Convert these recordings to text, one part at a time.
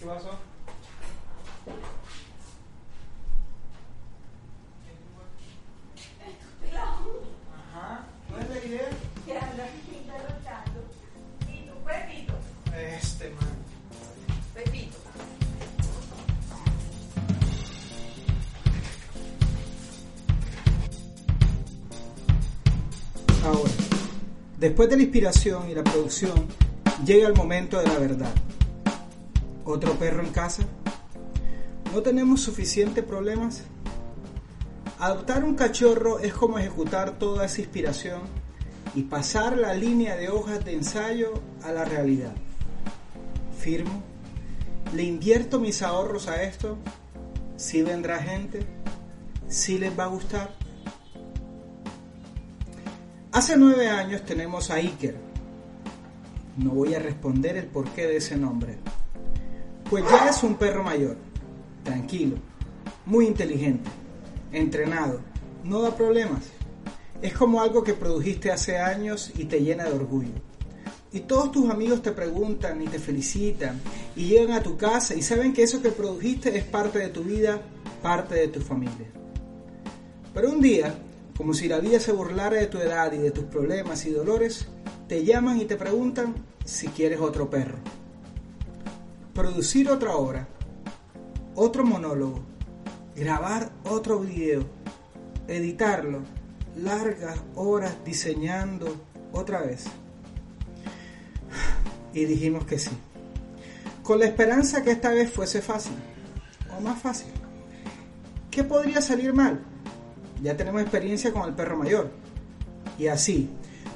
¿Qué pasó? Ajá, ¿cuál es la idea? Que anda derrochando. Pito, Pepito, Este man. Pepito. Ahora, después de la inspiración y la producción, llega el momento de la verdad. ¿Otro perro en casa? ¿No tenemos suficientes problemas? Adoptar un cachorro es como ejecutar toda esa inspiración y pasar la línea de hojas de ensayo a la realidad. Firmo, le invierto mis ahorros a esto, si vendrá gente, si les va a gustar. Hace nueve años tenemos a Iker. No voy a responder el porqué de ese nombre. Pues ya es un perro mayor, tranquilo, muy inteligente, entrenado, no da problemas. Es como algo que produjiste hace años y te llena de orgullo. Y todos tus amigos te preguntan y te felicitan y llegan a tu casa y saben que eso que produjiste es parte de tu vida, parte de tu familia. Pero un día, como si la vida se burlara de tu edad y de tus problemas y dolores, te llaman y te preguntan si quieres otro perro. Producir otra obra, otro monólogo, grabar otro video, editarlo, largas horas diseñando otra vez. Y dijimos que sí. Con la esperanza que esta vez fuese fácil, o más fácil. ¿Qué podría salir mal? Ya tenemos experiencia con el perro mayor. Y así,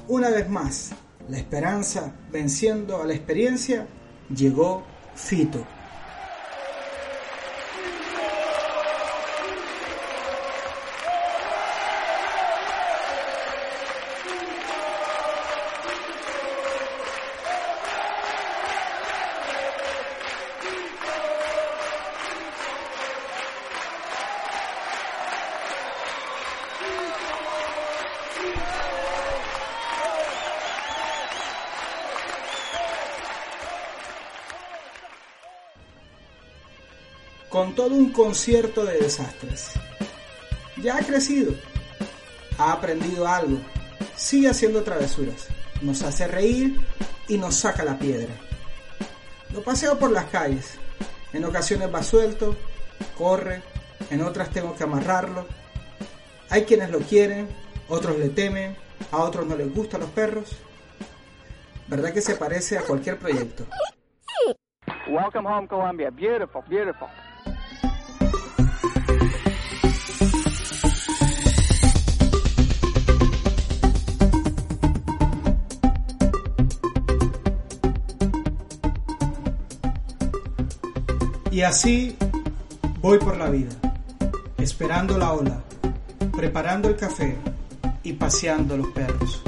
una vez más, la esperanza venciendo a la experiencia, llegó Fito. Con todo un concierto de desastres. Ya ha crecido, ha aprendido algo, sigue haciendo travesuras, nos hace reír y nos saca la piedra. Lo paseo por las calles, en ocasiones va suelto, corre, en otras tengo que amarrarlo. Hay quienes lo quieren, otros le temen, a otros no les gustan los perros. ¿Verdad que se parece a cualquier proyecto? Welcome home, Columbia. Beautiful, beautiful. Y así voy por la vida, esperando la ola, preparando el café y paseando los perros.